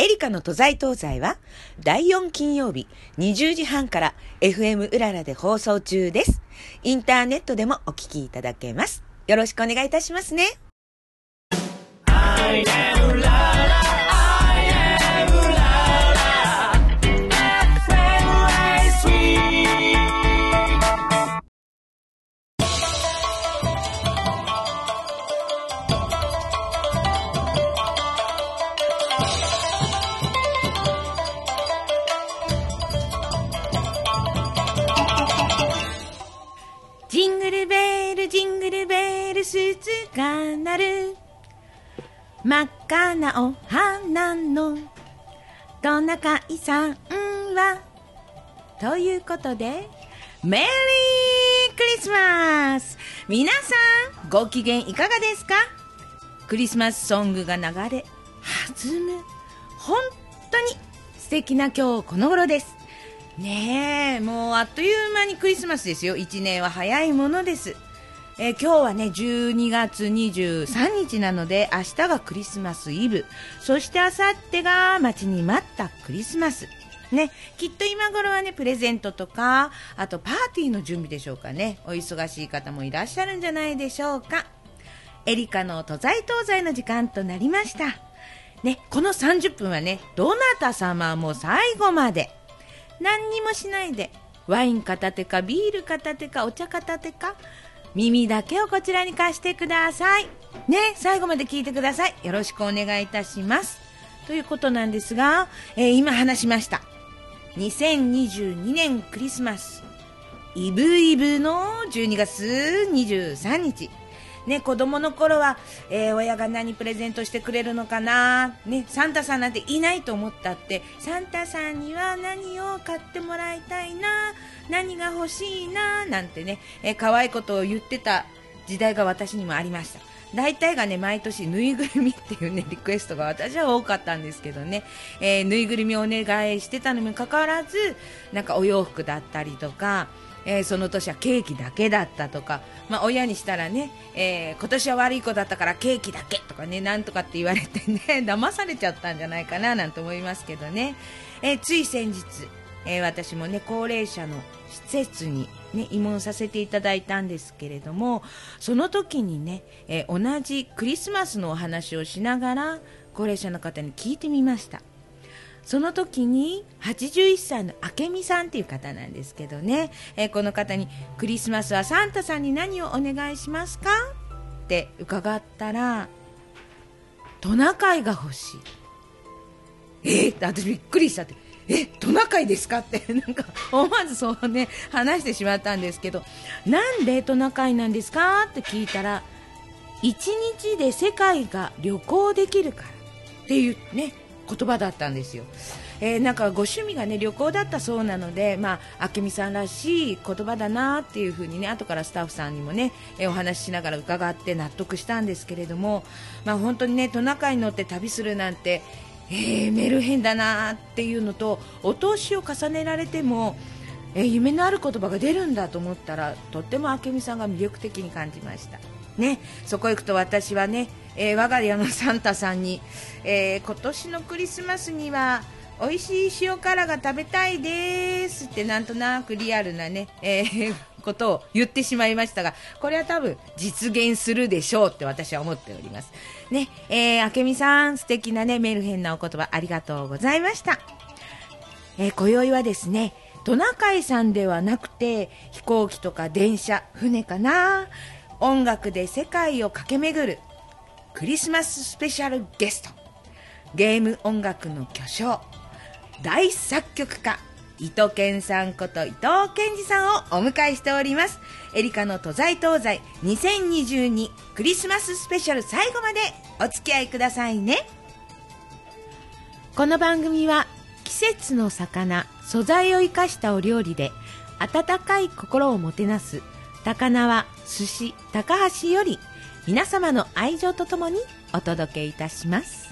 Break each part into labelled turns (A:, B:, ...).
A: エリカの都在東西は第4金曜日20時半から FM うららで放送中です。インターネットでもお聞きいただけます。よろしくお願いいたしますね。が鳴る。真っ赤なお花のトナカイさんは、ということで、メリークリスマス皆さん、ご機嫌いかがですか？クリスマスソングが流れ、弾む、本当に素敵な今日この頃です。ねえ、もうあっという間にクリスマスですよ。一年は早いものです。えー今日はね、12月23日なので、明日がクリスマスイブ。そして明後日が待ちに待ったクリスマス。ね、きっと今頃はね、プレゼントとか、あとパーティーの準備でしょうかね。お忙しい方もいらっしゃるんじゃないでしょうか。エリカの都在東西の時間となりました。ね、この30分はね、どなた様も最後まで、何にもしないで、ワイン片手かビール片手かお茶片手か、耳だけをこちらに貸してください。ね、最後まで聞いてください。よろしくお願いいたします。ということなんですが、えー今話しました。2022年クリスマス、イブイブの12月23日。ね、子供の頃は、えー親が何プレゼントしてくれるのかな、ね、サンタさんなんていないと思ったって、サンタさんには何を買ってもらいたいな、何が欲しいな、なんてね、えー可愛いことを言ってた時代が私にもありました。大体がね、毎年ぬいぐるみっていうね、リクエストが私は多かったんですけどね、えーぬいぐるみをお願いしてたのにもかかわらず、なんかお洋服だったりとか、えーその年はケーキだけだったとか、まあ、親にしたらね、えー今年は悪い子だったからケーキだけとかね、なんとかって言われてね、騙されちゃったんじゃないかななんて思いますけどね。えーつい先日、え私もね、高齢者の施設にね、慰問させていただいたんですけれども、その時にね、え同じクリスマスのお話をしながら、高齢者の方に聞いてみました。その時に81歳の明美さんっていう方なんですけどね、えーこの方にクリスマスはサンタさんに何をお願いしますか？って伺ったらトナカイが欲しい。えーって私びっくりしちゃって。えトナカイですか？ってなんか思わずそうね話してしまったんですけど。なんでトナカイなんですか？って聞いたら一日で世界が旅行できるから。っていうね。言葉だったんですよ、えーなんかご趣味がね旅行だったそうなのでまあ明美さんらしい言葉だなっていうふうにね後からスタッフさんにもね、えーお話ししながら伺って納得したんですけれどもまあ本当にねトナカイに乗って旅するなんてえーメルヘンだなっていうのとお年を重ねられてもえ夢のある言葉が出るんだと思ったらとっても明美さんが魅力的に感じました。ね、そこ行くと私はね、えー我が家のサンタさんに、えー今年のクリスマスには美味しい塩辛が食べたいですってなんとなくリアルなね、えーことを言ってしまいましたが、これは多分実現するでしょうって私は思っております。ね、えー、明美さん素敵なね、メルヘンなお言葉ありがとうございました。えー今宵はですねトナカイさんではなくて飛行機とか電車船かな音楽で世界を駆け巡るクリスマススペシャルゲスト。ゲーム音楽の巨匠。大作曲家伊藤健さんこと伊藤健二さんをお迎えしております。エリカの都在東西2022クリスマススペシャル最後までお付き合いくださいね。この番組は季節の魚素材を生かしたお料理で温かい心をもてなす高輪寿司高橋より皆様の愛情とともにお届けいたします。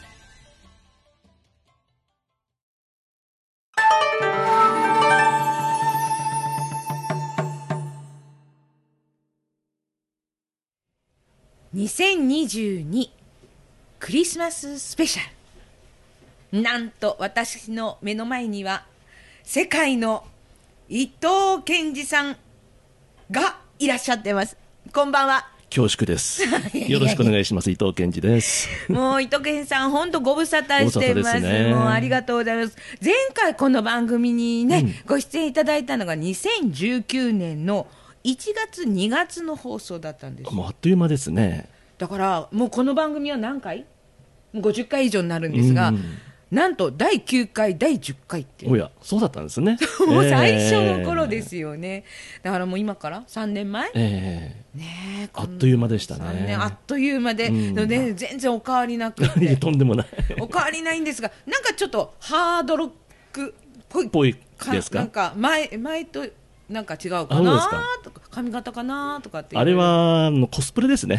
A: 2022クリスマススペシャル。なんと私の目の前には世界の伊藤健二さんがいらっしゃってます。こんばんは。
B: 恐縮です。よろしくお願いします。伊藤健二です。
A: もう伊藤健さん、本当ご無沙汰してます。
B: ね
A: もうありがとうございます。前回この番組にね、ご出演いただいたのが2019年の1月、2月の放送だったんですよ。
B: もうあっという間ですね。
A: だからもうこの番組は何回？もう50回以上になるんですが、
B: うん
A: なんと第9回、第10回って。
B: おや、そうだったんですね。
A: もう最初の頃ですよね、だからもう今から3年前、
B: ええ。
A: ねえ
B: あっという間でしたね。
A: 3年あっという間で、
B: うん。
A: 全然お変わりなくて、
B: とんでもない。
A: お変わりないんですが、なんかちょっとハードロックっぽい
B: ぽいですか？
A: なんか前前となんか違うかなとか、髪型かなとかって
B: あれはコスプレですね。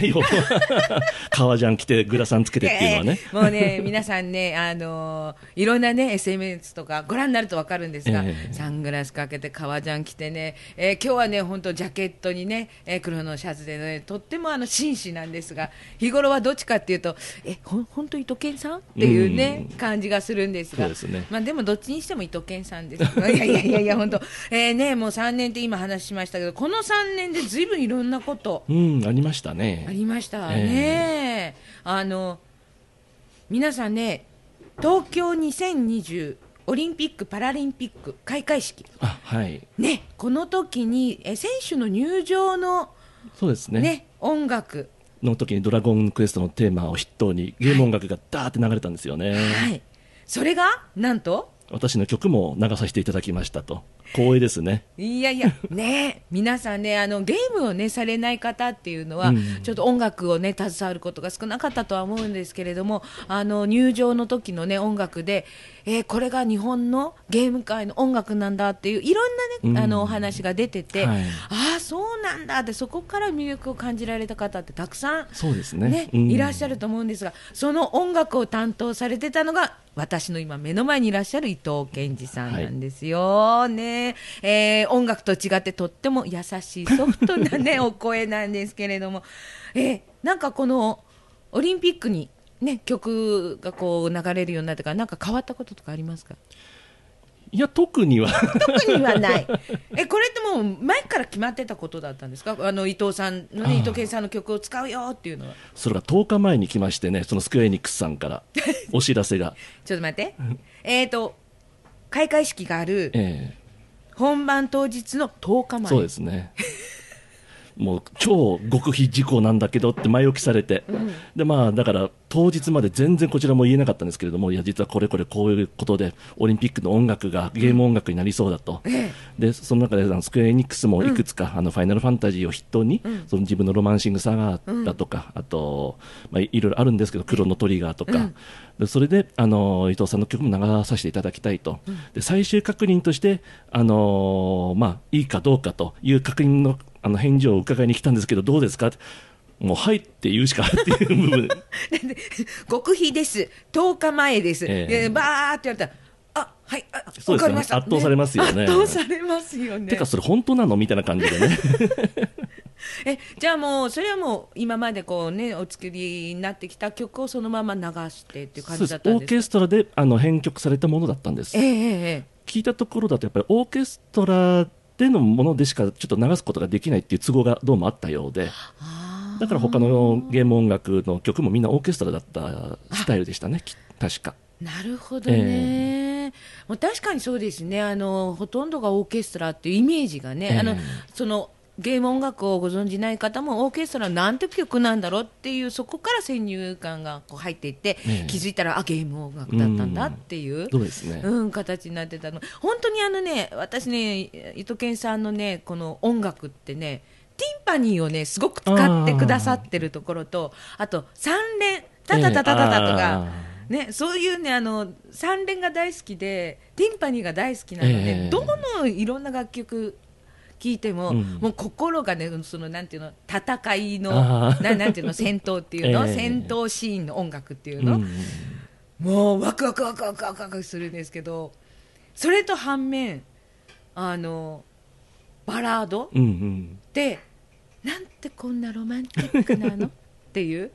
B: 革ジャン着てグラサンつけてっていうのはね。
A: ええもうね、皆さんね、あのーいろんなね、SMS とかご覧になるとわかるんですが、
B: ええ。
A: サングラスかけて、革ジャン着てね、えー今日はね、本当、ジャケットにね、えー黒のシャツでね、とってもあの紳士なんですが、日頃はどっちかっていうと、え、ほん本当、伊藤健さんっていうね、感じがするんですが、
B: ですね。
A: まあ、でもどっちにしても伊藤健さんです。いやいやいやいや、本当、えーね、もう3年って今話しましたけど、この3年でずいぶんいろんなこと、
B: うん、ありました
A: あ
B: ね。
A: りましたね、あの皆さんね、東京2020オリンピック・パラリンピック開会式、
B: あ、はい。
A: ね、この時にえ選手の入場の、
B: そうですね。
A: ね音楽、
B: の時にドラゴンクエストのテーマを筆頭にゲーム音楽がダーって流れたんですよね。
A: はい、それがなんと、
B: 私の曲も流させていただきましたと。光栄ですね。
A: いやいや、ね、皆さんね、あのゲームをねされない方っていうのは、
B: うん
A: ちょっと音楽をね携わることが少なかったとは思うんですけれども、あの入場の時のね音楽で、えーこれが日本のゲーム界の音楽なんだっていういろんなね、
B: うん。
A: あのお話が出てて、
B: はい。
A: ああそうなんだってそこから魅力を感じられた方ってたくさん
B: そうですね。
A: ね、
B: うん。
A: いらっしゃると思うんですが、その音楽を担当されてたのが、私の今、目の前にいらっしゃる伊藤健二さんなんですよ、ね。えー音楽と違ってとっても優しい、ソフトな、ね、お声なんですけれども、えーなんかこのオリンピックに、ね、曲がこう流れるようになってから、なんか変わったこととかありますか？
B: いや、特には。
A: 特にはない。え、これってもう前から決まってたことだったんですか？あの伊藤さんのね、伊藤健さんの曲を使うよっていうのは。
B: それが10日前に来ましてね、そのスクエアエニックスさんから お知らせが。
A: ちょっと待って。えっ、と、開会式がある
B: ええ
A: 本番当日の10日前。
B: そうですね。もう超極秘事項なんだけどって前置きされて、でまあだから当日まで全然こちらも言えなかったんですけれどもいや実はこれこれこういうことでオリンピックの音楽がゲーム音楽になりそうだと、
A: え
B: でその中であのスクエアエニックスもいくつか、あのファイナルファンタジーを筆頭に、その自分のロマンシングサガーだとか、あと、まあ、いろいろあるんですけどクロノトリガーとか、でそれであの伊藤さんの曲も流させていただきたいと、で最終確認としてあのまあ、いいかどうかという確認のあの返事を伺いに来たんですけどどうですか？ってもうはいって言うしかっていう部分。
A: 極秘です。10日前です。
B: ええ。
A: でバーって言われたら、あ、はい、あ、
B: そうですよね。
A: わかりました。
B: 圧倒されますよね。
A: 圧倒されますよね。
B: てかそれ本当なのみたいな感じでね。
A: え、じゃあもう、それはもう、今までこうね、お作りになってきた曲をそのまま流してっていう感じだったんですか？
B: ケストラであの編曲されたものだったんです。
A: えええええ。
B: 聞いたところだとやっぱりオーケストラでのものでしかちょっと流すことができないっていう都合がどうもあったようで
A: あ
B: だから他のゲーム音楽の曲もみんなオーケストラだったスタイルでしたねき確か。
A: ーなるほどね、もう確かにそうですね。あの、ほとんどがオーケストラっていうイメージがね、
B: ええ。
A: あのそのゲーム音楽をご存じない方もオーケストラなんて曲なんだろうっていうそこから先入観がこう入っていって、
B: ええ。
A: 気づいたらあゲーム音楽だったんだっていう。
B: そうですね、
A: うん、形になってたの。本当にあのね私ね伊藤健さんのねこの音楽ってねティンパニーをねすごく使ってくださってるところとあと三連タタタタタタとか、ね、そういうねあの三連が大好きでティンパニーが大好きなので、
B: ええ。
A: どのいろんな楽曲聴いても、
B: うん。
A: もう心がねそのなんていうの戦いのななんていうの戦闘っていうの、
B: ええ。
A: 戦闘シーンの音楽っていうの、
B: うん。
A: もうワクワクワクワクワクワクするんですけどそれと反面あのバラードっ
B: うんうん。
A: てなんてこんなロマンティックなの？っていう。うん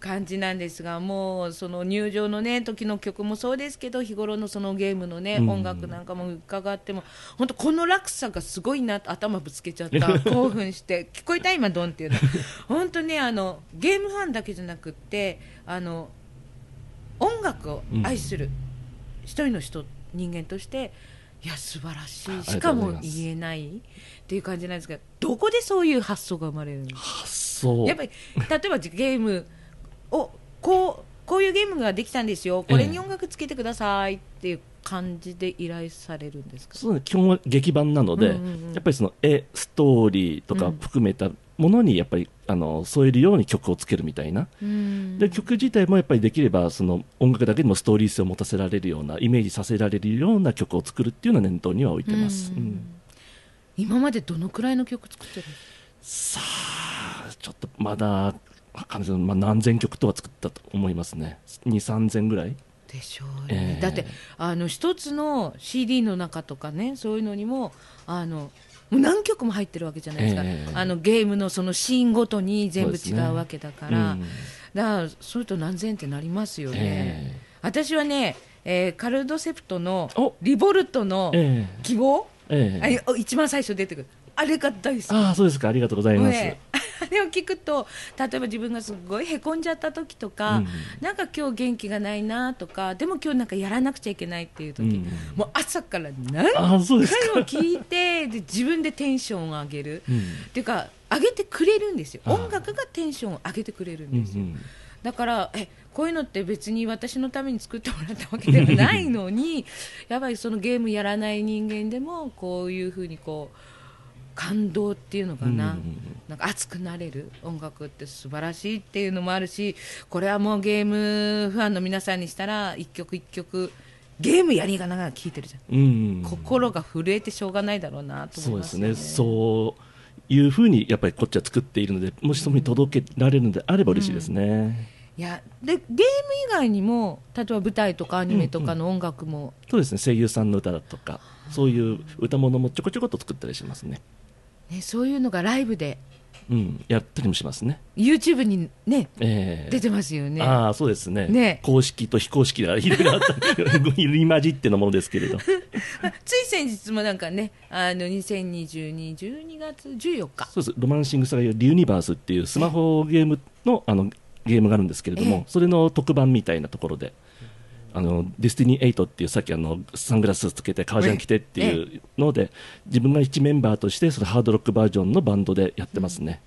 A: 感じなんですがもうその入場のね時の曲もそうですけど日頃のそのゲームのね、
B: うん。
A: 音楽なんかも伺っても本当この落差がすごいなと頭ぶつけちゃった 興奮して聞こえた今ドンっていうの。本当ねあのゲームファンだけじゃなくってあの音楽を愛する一人の人、人間としていや素晴らしいしかも言えないっていう感じなんですけどどこでそういう発想が生まれるんですか？
B: 発想。
A: やっぱり例えばゲームをこうこういうゲームができたんですよ。これに音楽つけてくださいっていう感じで依頼されるんですか、
B: そうね。基本は劇版なので、
A: うんうんうん。
B: やっぱりその絵ストーリーとか含めたものにやっぱりあの添えるように曲をつけるみたいな、
A: うん。
B: で曲自体もやっぱりできればその音楽だけでもストーリー性を持たせられるようなイメージさせられるような曲を作るっていうのは念頭には置いてます、
A: うん。
B: うん。
A: 今までどのくらいの曲作ってる
B: さあちょっとまだわかんないですけど、まあ、何千曲とは作ったと思いますね。2 3千ぐらい。
A: でしょうね、
B: ええ。
A: だってあの一つの CD の中とかねそういうのにもあのもう何曲も入ってるわけじゃないですか、
B: ええ。
A: あのゲームのそのシーンごとに全部違
B: そう
A: わけだから、
B: うん。
A: だからそれと何千ってなりますよね、
B: え
A: 私はね、えーカルドセプトの
B: お。
A: リボルトの
B: ええ。
A: 希望、
B: ええ。
A: あれ一番最初出てくる。あれが大好き。
B: ああそうですか。ありがとうございます、
A: ねあれを聞くと例えば自分がすごいへこんじゃった時とか、
B: うん
A: なんか今日元気がないなとかでも今日なんかやらなくちゃいけないっていう時、
B: うん
A: もう朝から何回も聞いてで自分でテンションを上げる、
B: うん。
A: っていうか上げてくれるんですよ。
B: ああ
A: 音楽がテンションを上げてくれるん
B: うんう
A: ですよ、
B: ん。
A: だからえこういうのって別に私のために作ってもらったわけではないのにやっぱりそのゲームやらない人間でもこういうふうにこう感動っていうのかな,、
B: うん
A: なんか熱くなれる音楽って素晴らしいっていうのもあるしこれはもうゲームファンの皆さんにしたら一曲一曲ゲームやりがながら聴いてるじゃん、
B: うん
A: 心が震えてしょうがないだろうなと思いますよね。
B: そうですね。そういうふうにやっぱりこっちは作っているのでもしそこに届けられるのであれば嬉しいですね、
A: いやでゲーム以外にも例えば舞台とかアニメとかの音楽も、
B: そうですね。声優さんの歌だとかそういう歌物もちょこちょこっと作ったりしますね
A: ね、そういうのがライブで
B: うんやったりもしますね。
A: YouTube にね
B: ええ。
A: 出てますよね。
B: ああそうですね。
A: ね。
B: 公式と非公式がいろいろあった。入り混じってのものですけれど。
A: つい先日もなんかね、あの2022、12月14日、
B: そうです。ロマンシングサガリユニバースっていうスマホゲームのあのゲームがあるんですけれども、
A: ええ。
B: それの特番みたいなところで、あのデスティニー8っていうさっきあのサングラスつけて革ジャン着てっていうので、自分が一メンバーとしてそのハードロックバージョンのバンドでやってますね。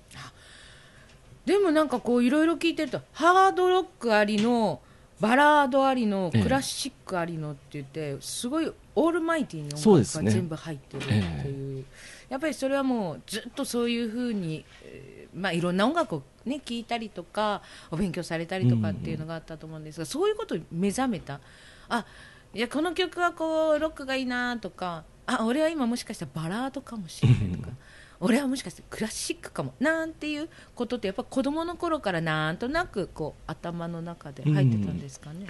A: でもなんかこういろいろ聞いてると、ハードロックありの、バラードありの、
B: ええ。
A: クラシックありのって言って、すごいオールマイティーな音楽が全部入ってるっていう、やっぱりそれはもうずっとそういうふうに、えーまあ、いろんな音楽を、ね、聞いたりとか、お勉強されたりとかっていうのがあったと思うんですが、そういうことに目覚めた。あいやこの曲はこうロックがいいなとかあ俺は今もしかしたらバラードかもしれないとか 俺はもしかしてクラシックかもなんていうことってやっぱ子供の頃からなんとなくこう頭の中で入ってたんですかね。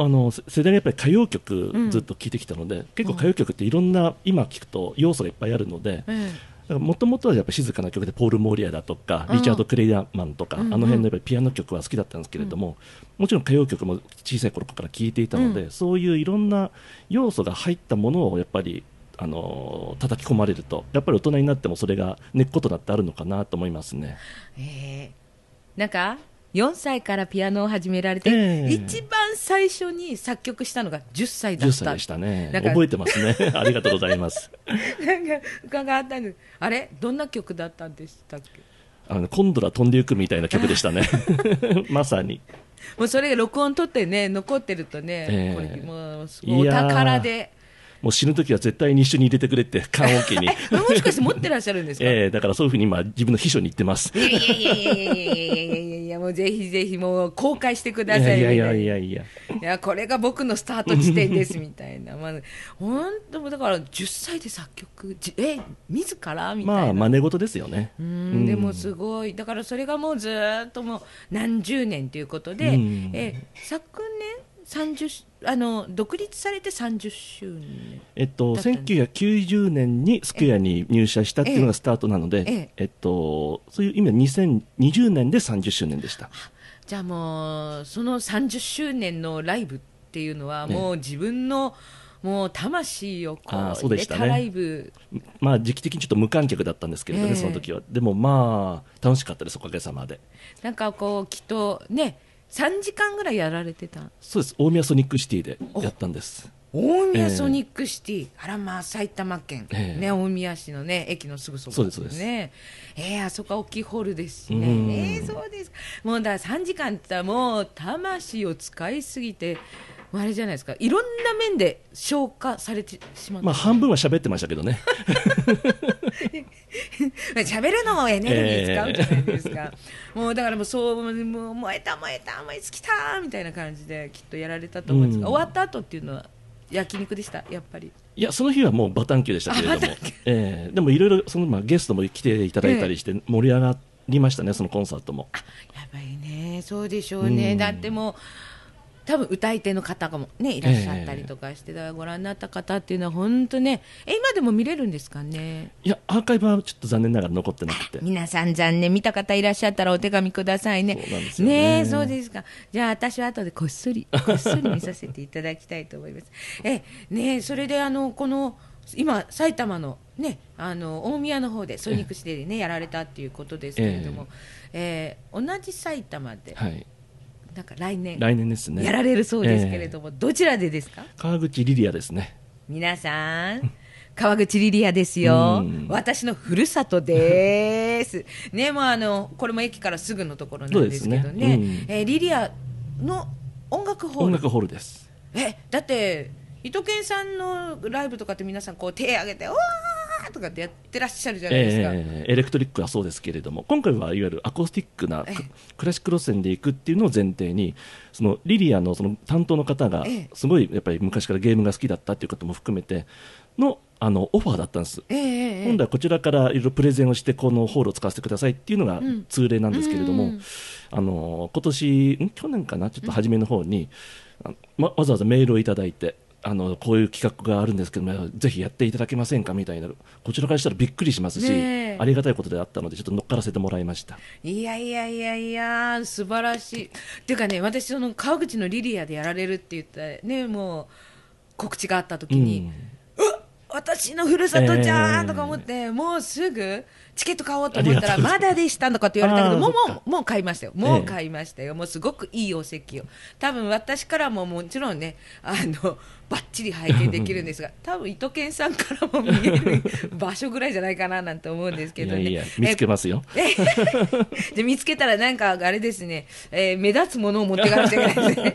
B: あのせ世代がやっぱり歌謡曲
A: うん
B: ずっと聴いてきたので、結構歌謡曲っていろんな今聴くと要素がいっぱいあるので、
A: え
B: もともとはやっぱ静かな曲でポール・モーリアだとか
A: うん。
B: リチャード・クレイヤーマンとか、
A: うんうん。
B: あの辺のやっぱりピアノ曲は好きだったんですけれども、もちろん歌謡曲も小さい頃から聴いていたので、
A: うん。
B: そういういろんな要素が入ったものをやっぱりあのー叩き込まれるとやっぱり大人になってもそれが根っことなってあるのかなと思いますね。
A: ええなんか4歳からピアノを始められて、
B: ええ。
A: 一番最初に作曲したのが10歳だ
B: 10
A: った。
B: 歳でしたね。覚えてますね。ありがとうございます。
A: なんか伺ったんです。あれ？どんな曲だったんでしたっけ？
B: あの今度は飛んでいくみたいな曲でしたね。まさに。
A: もうそれが録音取ってね残ってるとね、
B: ええ。
A: これもうお宝で。
B: もう死ぬ時は絶対に一緒に入れてくれって 棺桶に。
A: もしかして持ってらっしゃるんですか、
B: ええだからそういうふうに今自分の秘書に言ってます。
A: いやいやいやいやいやいやいやいやいやもうぜひぜひもう公開してくだ
B: い
A: さい
B: やいや
A: い
B: やいやいや。
A: いやこれが僕のスタート地点ですみたいな、まあ、本当だから10歳で作曲じえ自ら？みたいな、
B: まあ真似事ですよね。
A: う
B: うんん
A: でもすごい。だからそれがもうずーっともう何十年ということで、
B: うん。
A: え昨年？30あの独立されて30周年。
B: えっと
A: だったんです。
B: 1990年にスクエアに入社したっていうのがスタートなので
A: ええ。
B: えっとそういう意味では2020年で30周年でした。
A: じゃあもうその30周年のライブっていうのはもう自分の、もう魂をこう入れたライブ、
B: まあ時期的にちょっと無観客だったんですけれどね、
A: ええ。
B: その時は。でもまあ楽しかったですおかげさまで。
A: なんかこうきっとね3時間ぐらいやられてた。
B: そうです。大宮ソニックシティでやったんです。
A: 大宮ソニックシティ、あらまあ埼玉県、
B: ええ。
A: ね、大宮市のね駅のすぐそば
B: そうです
A: ねえーあそこは大きいホールですし
B: うん。
A: ねえーそうです。もうだから3時間って言ったらもう魂を使いすぎてあれじゃないですか。いろんな面で消化されてしまった、
B: まあ半分は喋ってましたけどね。
A: 喋るのもエネルギー使うじゃないですか、もうだからもうそうもう燃えた燃えた燃え尽きたみたいな感じできっとやられたと思うんですが、
B: うん
A: 終わった後っていうのは焼肉でしたやっぱり
B: いやその日はもうバタンキューでしたけれどもええでもいろいろその、まあ、ゲストも来ていただいたりして盛り上がりましたねそのコンサートも
A: やばいね、そうでしょうね、
B: うん
A: だってもう、多分歌い手の方がも、ね、いらっしゃったりとかして、だからご覧になった方っていうのは、本当ね、え今でも見れるんですかね、
B: いやアーカイブはちょっと残念ながら残ってなくて。
A: 皆さん、残念、見た方いらっしゃったらお手紙くださいね、
B: そうなんですよね。
A: えそうですか、じゃあ、私は後でこっそり、こっそり見させていただきたいと思います。えねそれであのこの今、埼玉の,、ね、あの大宮の方でソニックシティで、ね、やられたっていうことですけれども、えー同じ埼玉で、
B: はい
A: なんか来年
B: 来年ですね。
A: やられるそうですけれども、どちらでですか？
B: 川口リリアですね。
A: 皆さん川口リリアですよ。
B: うん。
A: 私のふるさとです。ねもうあのこれも駅からすぐのところなんですけどね。
B: ね。うん。
A: えーリリアの音楽ホール。
B: 音楽ホールです。
A: えだって伊藤健さんのライブとかって皆さんこう手挙げて「おー!」とかってやってらっしゃるじゃないですか、
B: ええエレクトリックはそうですけれども今回はいわゆるアコースティックな
A: ええ。
B: ククラシック路線で行くっていうのを前提にそのリリアのその担当の方が
A: ええ。
B: すごいやっぱり昔からゲームが好きだったっていうことも含めてのあのオファーだったんです。
A: ええええ
B: 今度はこちらからいろいろプレゼンをしてこのホールを使わせてくださいっていうのが
A: ん。
B: 通例なんですけれども、
A: うん
B: あの今年ん？去年かな？ちょっと初めの方に、あまわざわざメールをいただいてあのこういう企画があるんですけどもぜひやっていただけませんか？みたいなこちらからしたらびっくりしますし、
A: ねえ。
B: ありがたいことであったのでちょっと乗っからせてもらいました。
A: いやいやいやいや、素晴らしい。っていうかね、私、その川口のリリアでやられるって言ったらね、もう告知があった時に、私のふるさとじゃんとか思って、もうすぐチケット買おうと思ったら、
B: ま
A: だでしたとかって言われたけど、もうもうもう買いましたよ、もう買いましたよ、もうすごくいいお席を、多分私からももちろんね、あのばっちり拝見できるんですが、多分伊藤健さんからも見える場所ぐらいじゃないかななんて思うんですけどね。
B: いやいや見つけますよ
A: で見つけたらなんかあれですね、えー目立つものを持っていかなくちゃいけないですね。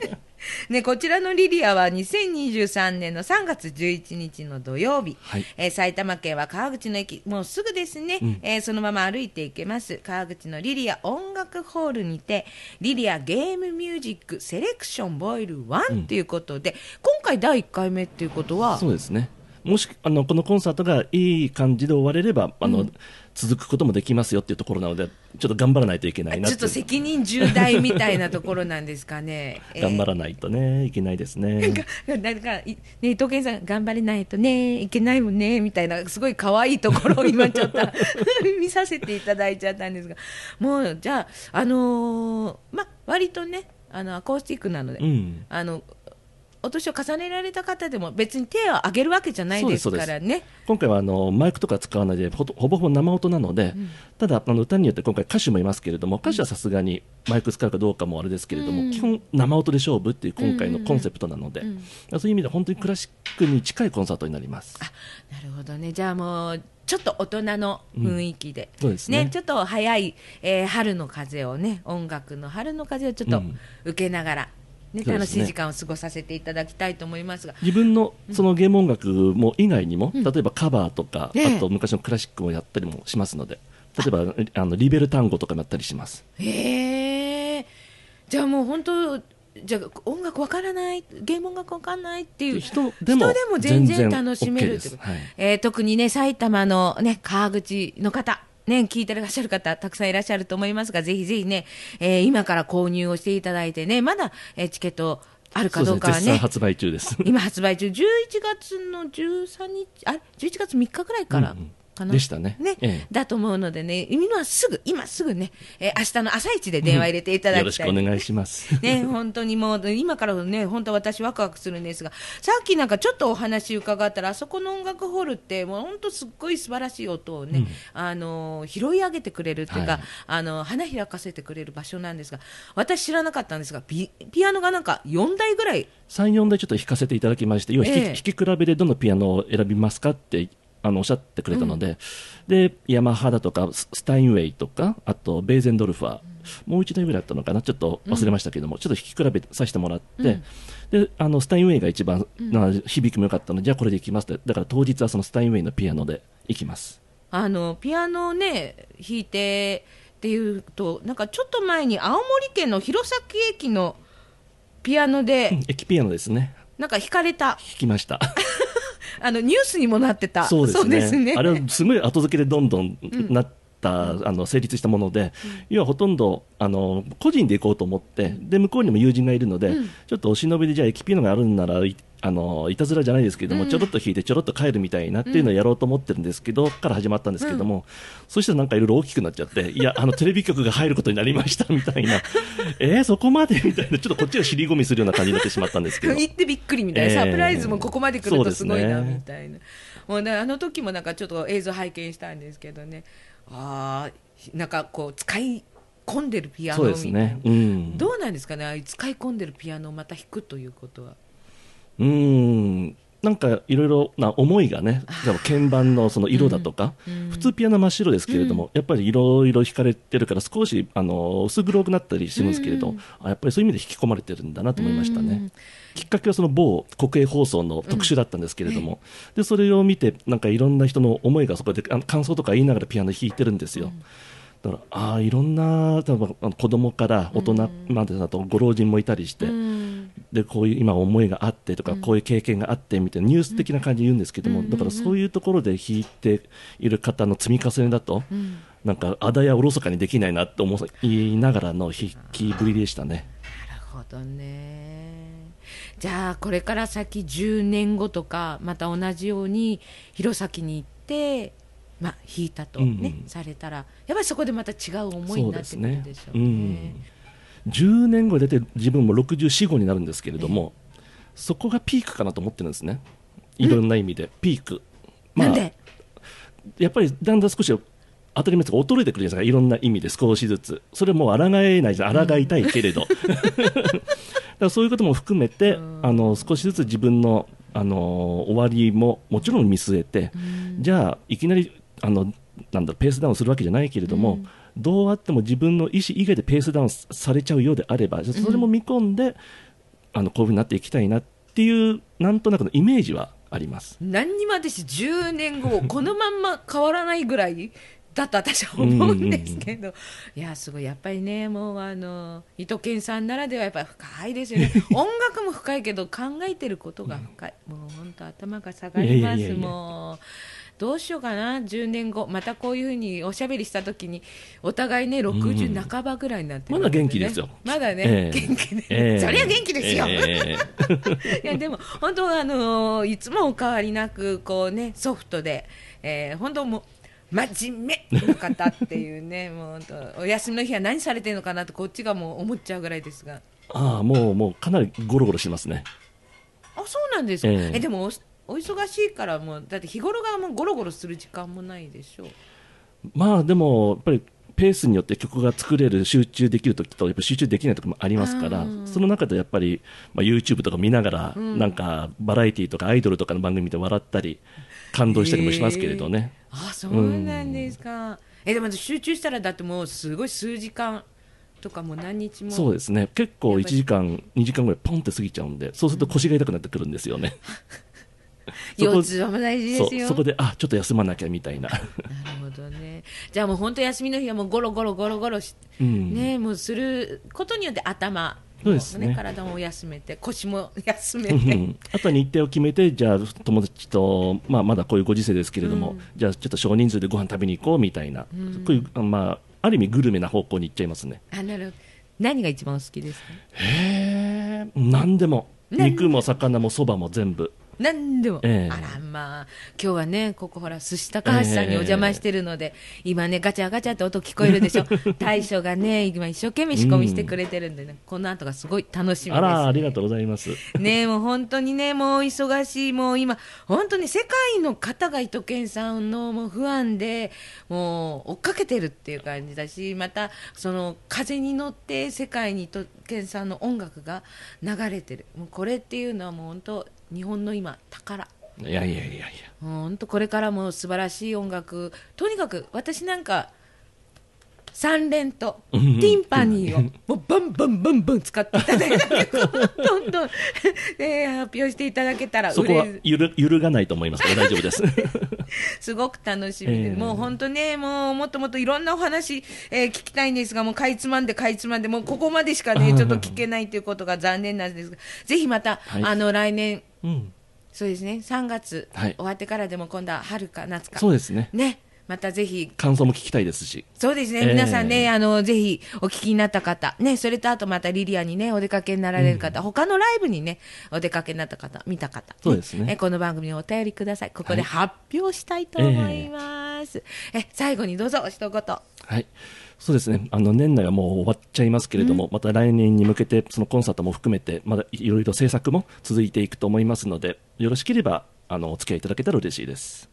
A: ね、こちらのリリアは2023年の3月11日の土曜日、
B: はい。
A: えー埼玉県は川口の駅、もうすぐですね、
B: うん。
A: えーそのまま歩いていけます、川口のリリア音楽ホールにて、リリアゲームミュージックセレクションボイル1ということで、今回第1回目っていうことは、
B: そうですね。もしあのこのコンサートがいい感じで終われればあの、続くこともできますよっていうところなのでちょっと頑張らないといけないな
A: ちょっと責任重大みたいなところなんですかね。えー。
B: 頑張らないとねいけないですね。
A: なんか、いね、伊藤健さん、頑張れないとね、いけないもんね、みたいな、すごい可愛いところを今ちょっと 見させていただいちゃったんですが、もう、じゃあ、あのーま、割とね、あの、アコースティックなので、
B: うん。
A: あの、お年を重ねられた方でも別に手を挙げるわけじゃないですからね。
B: 今回はあのマイクとか使わないでほぼほぼ生音なので、ただあの歌によって今回歌手もいますけれども歌手はさすがにマイク使うかどうかもあれですけれども、
A: うん。
B: 基本生音で勝負っていう今回のコンセプトなので、
A: うん。
B: そういう意味で本当にクラシックに近いコンサートになります。
A: あなるほどね、じゃあもう、ちょっと大人の雰囲気で、
B: そうですね
A: ちょっと早い、えー春の風をね、音楽の春の風をちょっと
B: うん。
A: 受けながら、ね楽しい時間を過ごさせていただきたいと思いますが、
B: 自分のそのゲーム音楽も以外にも、例えばカバーとか、
A: ええ。
B: あと昔のクラシックもやったりもしますので、例えばあのリベル単語とかもやったりします。
A: へえ、じゃあもう本当、じゃあ音楽わからない、ゲーム音楽わからないっていう
B: 人でも
A: 全然楽しめ
B: OK
A: るってこと、
B: です。はい。
A: えー特にね、埼玉のね、川口の方、ね、聞いてらっしゃる方、たくさんいらっしゃると思いますが、ぜひぜひね、えー今から購入をしていただいてね、まだ、えーチケットあるかどうかはね、
B: 絶賛発売中です。
A: 今発売中、11月の13日、あれ、11月3日ぐらいから、かな。
B: でしたね。
A: ね、
B: ええ。
A: だと思うのでね、今すぐ、今すぐね、えー明日の朝一で電話入れていただ
B: よろ
A: きい。
B: したくお願いします。
A: ね、本当にもう、今からね、本当私ワクワクするんですが、さっきなんかちょっとお話伺ったら、あそこの音楽ホールって、もう本当すっごい素晴らしい音をね、あの、拾い上げてくれるっていうか、
B: はい
A: あの、花開かせてくれる場所なんですが、私知らなかったんですが、ピピアノがなんか4台ぐらい、
B: 3、4台ちょっと弾かせていただきまして、要は弾き,、
A: ええ。
B: 弾き比べでどのピアノを選びますかってあのおっしゃってくれたので、で、ヤマハだとか、ススタインウェイとか、あとベーゼンドルファー、もう1台ぐらいあったのかな、ちょっと忘れましたけども、ちょっと弾き比べさせてもらって、であのスタインウェイが一番、な響きも良かったので、じゃあこれでいきますって、だから当日はそのスタインウェイのピアノで行きます。
A: あの、ピアノをね、弾いてっていうと、なんかちょっと前に青森県の弘前駅のピアノで、
B: 駅ピアノですね、
A: なんか弾かれた、
B: 弾きました。
A: あの、ニュースにもなってた。
B: そうですね。
A: ね
B: あれはすごい後付けでどんどんなった、あの成立したもので、要はほとんどあの個人で行こうと思って、で向こうにも友人がいるので、ちょっとお忍びでじゃあ駅ピアノがあるんならいあのいたずらじゃないですけども、ちょろっと弾いてちょろっと帰るみたいなっていうのをやろうと思ってるんですけど、から始まったんですけども、そしたらなんかいろいろ大きくなっちゃって、いやあのテレビ局が入ることになりましたみたいな、えー、そこまでみたいな、ちょっとこっちが尻込みするような感じになってしまったんですけど。
A: 行ってびっくりみたいな、
B: ええ
A: サプライズもここまで来るとすごいな、みたいな。もうね、あの時もなんかちょっと映像拝見したんですけどね、ああ、なんかこう、使い込んでるピアノみたいな。
B: ですね。うん。
A: どうなんですかね、ああいう使い込んでるピアノをまた弾くということは。
B: うーん。なんかいろいろな思いがね、でも鍵盤のその色だとか、普通ピアノ真っ白ですけれども、やっぱりいろいろ弾かれてるから少しあの薄黒くなったりするんですけれど、あやっぱりそういう意味で引き込まれてるんだなと思いましたね。きっかけはその某国営放送の特集だったんですけれども、でそれを見てなんかいろんな人の思いがそこで感想とか言いながらピアノ弾いてるんですよ。だからああいろんな多分あの子供から大人までだとご老人もいたりして、でこういう今思いがあってとか、こういう経験があってみたいなニュース的な感じで言うんですけども、だからそういうところで弾いている方の積み重ねだと、なんかあだやおろそかにできないなと思いながらの弾きぶりでしたね。
A: なるほどね。じゃあこれから先10年後とかまた同じように弘前に行って、まあ、弾いたとね、
B: うんうん。
A: されたらやっぱりそこでまた違う思いになってくるでしょう
B: う
A: ね。
B: ん、10年後で大体自分も64、5になるんですけれども、そこがピークかなと思ってるんですね、いろんな意味で、ピーク。まあ
A: なんで？
B: やっぱりだんだん少し当たり前ですが衰えてくるじゃないですか、いろんな意味で少しずつ、それもう抗えないじゃん、抗いたいけれど、だからそういうことも含めて、あの少しずつ自分のあの終わりももちろん見据えて、じゃあ、いきなりあのなんだペースダウンするわけじゃないけれども、どうあっても自分の意思以外でペースダウンされちゃうようであれば、それも見込んで、あのこういうふうになっていきたいなっていう、なんとなくのイメージはあります。
A: 何にも私10年後 このまんま変わらないぐらいだと私は思うんですけど、いやすごい。やっぱりねもうあの伊藤健さんならではやっぱり深いですよね。音楽も深いけど考えてることが深い、もう本当頭が下がりますもう。どうしようかな、10年後、またこういうふうにおしゃべりしたときに、お互いね、60半ばぐらいになってる
B: まだ元気ですよ。
A: まだね、
B: ええ。
A: 元気で、
B: ええ。
A: そりゃ元気ですよ。
B: ええ
A: いやでも本当あのいつもお変わりなくこうねソフトで、えー、本当もう真面目な方っていうね もう本当お休みの日は何されてるのかなとこっちがもう思っちゃうぐらいですが。
B: ああもうもうかなりゴロゴロしてますね。
A: あそうなんですか、
B: ええ。
A: えでもおお忙しいからもうだって日頃がもうゴロゴロする時間もないでしょう。
B: まあでもやっぱりペースによって曲が作れる集中できる時とやっぱ集中できない時もありますからその中でやっぱり、まあ、YouTube とか見ながら、なんかバラエティーとかアイドルとかの番組で笑ったり感動したりもしますけれどね、
A: あそうなんですか、えでも集中したらだってもうすごい数時間とかもう何日も。
B: そうですね。結構1
A: やっぱり。
B: 時間2時間ぐらいポンって過ぎちゃうんでそうすると腰が痛くなってくるんですよね、そ こ
A: 腰痛も大事ですよ
B: そこであちょっと休まなきゃみたいな
A: なるほどね。じゃあもう本当休みの日はもうゴロゴロゴロゴロし、
B: うん
A: ねもうすることによって頭
B: そうですね
A: 体も休めて腰も休め
B: う
A: て。
B: んあとは日程を決めて、じゃあ友達と、まあ、まだこういうご時世ですけれども、じゃあちょっと少人数でご飯食べに行こうみたいな、こういう、あまあ、ある意味グルメな方向に行っちゃいますね。
A: あなるほど。何が一番お好きですか？
B: へえ、なんでも、
A: 何
B: 肉も魚もそばも全部。
A: 何でも、
B: ええ。
A: あらまあ今日はねここほら寿司高橋さんにお邪魔してるので、今ねガチャガチャって音聞こえるでしょ。大将がね今一生懸命仕込みしてくれてるんでね、この後がすごい楽しみです
B: あら、ありがとうございます。
A: ねもう本当にね、もう忙しい、もう今、本当に世界の方が伊藤健さんのもう不安で、もう追っかけてるっていう感じだし、また、その風に乗って世界に伊藤健さんの音楽が流れてる。もうこれっていうのはもう本当、日本の今、宝。
B: いやいやいやいや。
A: 本当これからも素晴らしい音楽、とにかく私なんか、三連とテ
B: うん。
A: ィンパニーを。もうバンバンバンバン使っていただいた曲をどんどん、えー発表していただけたら
B: そこは
A: 嬉しい。
B: 揺る揺るがないと思います。大丈夫です。
A: すごく楽しみで、
B: ええ
A: もう本当ね、もうもっともっといろんなお話、えー聞きたいんですが、もうかいつまんでかいつまんで、もうここまでしかね、ちょっと聞けないということが残念なんですが、ぜひまた、
B: はい。
A: あの来年、
B: うん。
A: そうですね、3月、
B: はい。
A: 終わってからでも今度は春か夏か、
B: そうですね。
A: ね、またぜひ
B: 感想も聞きたいですし。
A: そうですね、
B: ええ
A: 皆さんね、あの、ぜひお聞きになった方、ね、それとあとまたリリアにね、お出かけになられる方、他のライブにね、お出かけになった方、見た方、
B: そうですね
A: えこの番組にお便りください。ここで発表したいと思います。え最後にどうぞ、一言。
B: はい。そうですね。あの、年内はもう終わっちゃいますけれども、また来年に向けて、そのコンサートも含めて、まだいろいろ制作も続いていくと思いますので、よろしければ、あの、お付き合いいただけたら嬉しいです。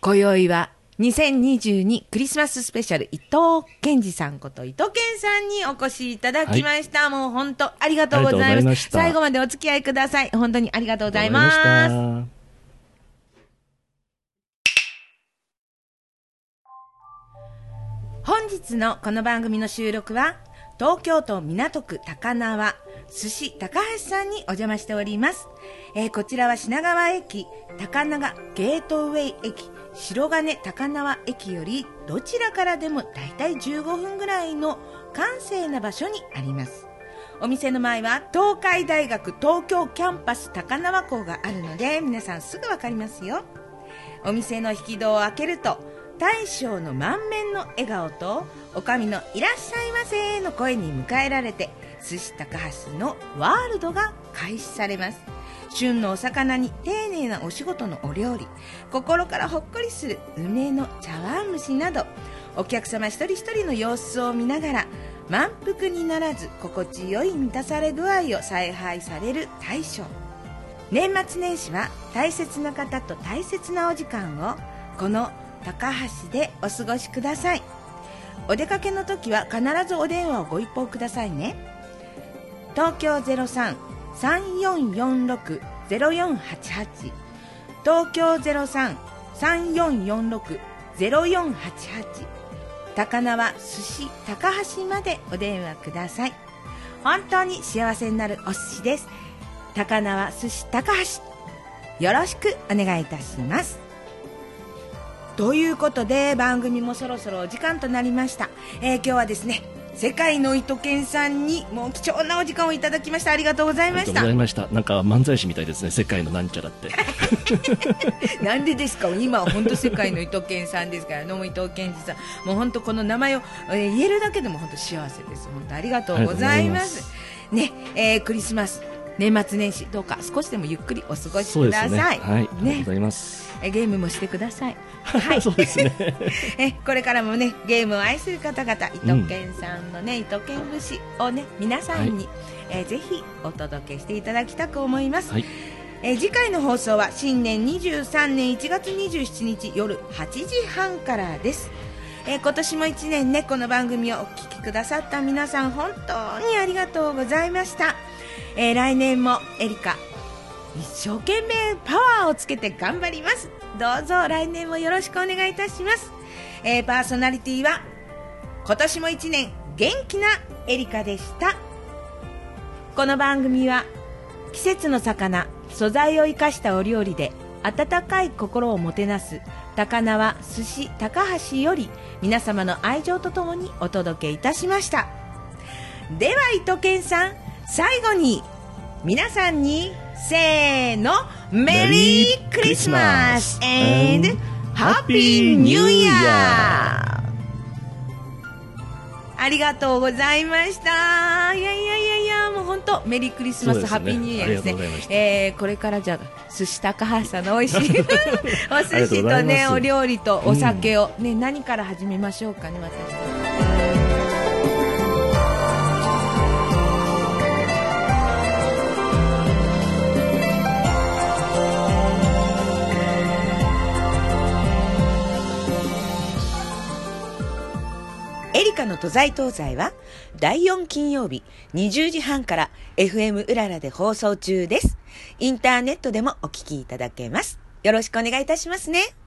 A: 今宵は、2022クリスマススペシャル伊藤健二さんこと伊藤健さんにお越しいただきました。もう本当ありがとうございま。
B: ます
A: 最後までお付き合いください。本当にありがとうございます。本日のこの番組の収録は東京都港区高輪寿司高橋さんにお邪魔しております、えーこちらは品川駅高輪ゲートウェイ駅白金高輪駅よりどちらからでもだいたい15分ぐらいの閑静な場所にあります。お店の前は東海大学東京キャンパス高輪校があるので皆さんすぐわかりますよ。お店の引き戸を開けると大将の満面の笑顔とおかみの「いらっしゃいませ」の声に迎えられて寿司高橋のワールドが開始されます。旬のお魚に丁寧なお仕事のお料理心からほっこりする梅の茶碗蒸しなどお客様一人一人の様子を見ながら満腹にならず心地よい満たされ具合を采配される大将。年末年始は大切な方と大切なお時間をこの高橋でお過ごしください。お出かけの時は必ずお電話をご一報くださいね。東京03 03-3446-0488東京03-3446-0488高輪寿司高橋までお電話ください。本当に幸せになるお寿司です。高輪寿司高橋。よろしくお願いいたします。ということで番組もそろそろお時間となりました、えー今日はですね世界の糸犬さんにもう貴重なお時間をいただきましたありがとうござい
B: ありがとうご
A: ました
B: ざいました。なんか漫才師みたいですね。世界のなんちゃらって。
A: なんでですか？今は本当世界の伊藤健さんですからどうも伊藤健二さんもう本当この名前を、えー言えるだけでも本当幸せです本当ありがとうございますね、えークリスマス年末年始どうか少しでもゆっくりお過ごし
B: そうですね。
A: ください
B: はい。ありがとうございます。
A: えゲームもしてください。はい。
B: そうですね。
A: えこれからもねゲームを愛する方々伊藤健さんのね、伊藤健節をね皆さんに、えーぜひお届けしていただきたく思います、
B: はい。
A: えー次回の放送は新年23年1月27日夜8時半からです、えー今年も1年ねこの番組をお聞きくださった皆さん本当にありがとうございました、えー来年もエリカ一生懸命パワーをつけて頑張ります。どうぞ来年もよろしくお願いいたします、えーパーソナリティは今年も1年元気なエリカでした。この番組は季節の魚素材を生かしたお料理で温かい心をもてなす高輪寿司高橋より皆様の愛情とともにお届けいたしました。では糸健さん最後に皆さんにせーのメリークリスマス and ハッピーニューイヤーありがとうございました。いやいやいやいやもう本当メリークリスマス、
B: ね。
A: ハッピーニューイヤーですね
B: た。
A: えーこれからじゃあ寿司高橋さんの美味しいお寿司とねお料理とお酒を、ね何から始めましょうかね私エリカの都在東西は第4金曜日20時半から FM うららで放送中です。インターネットでもお聞きいただけます。よろしくお願いいたしますね。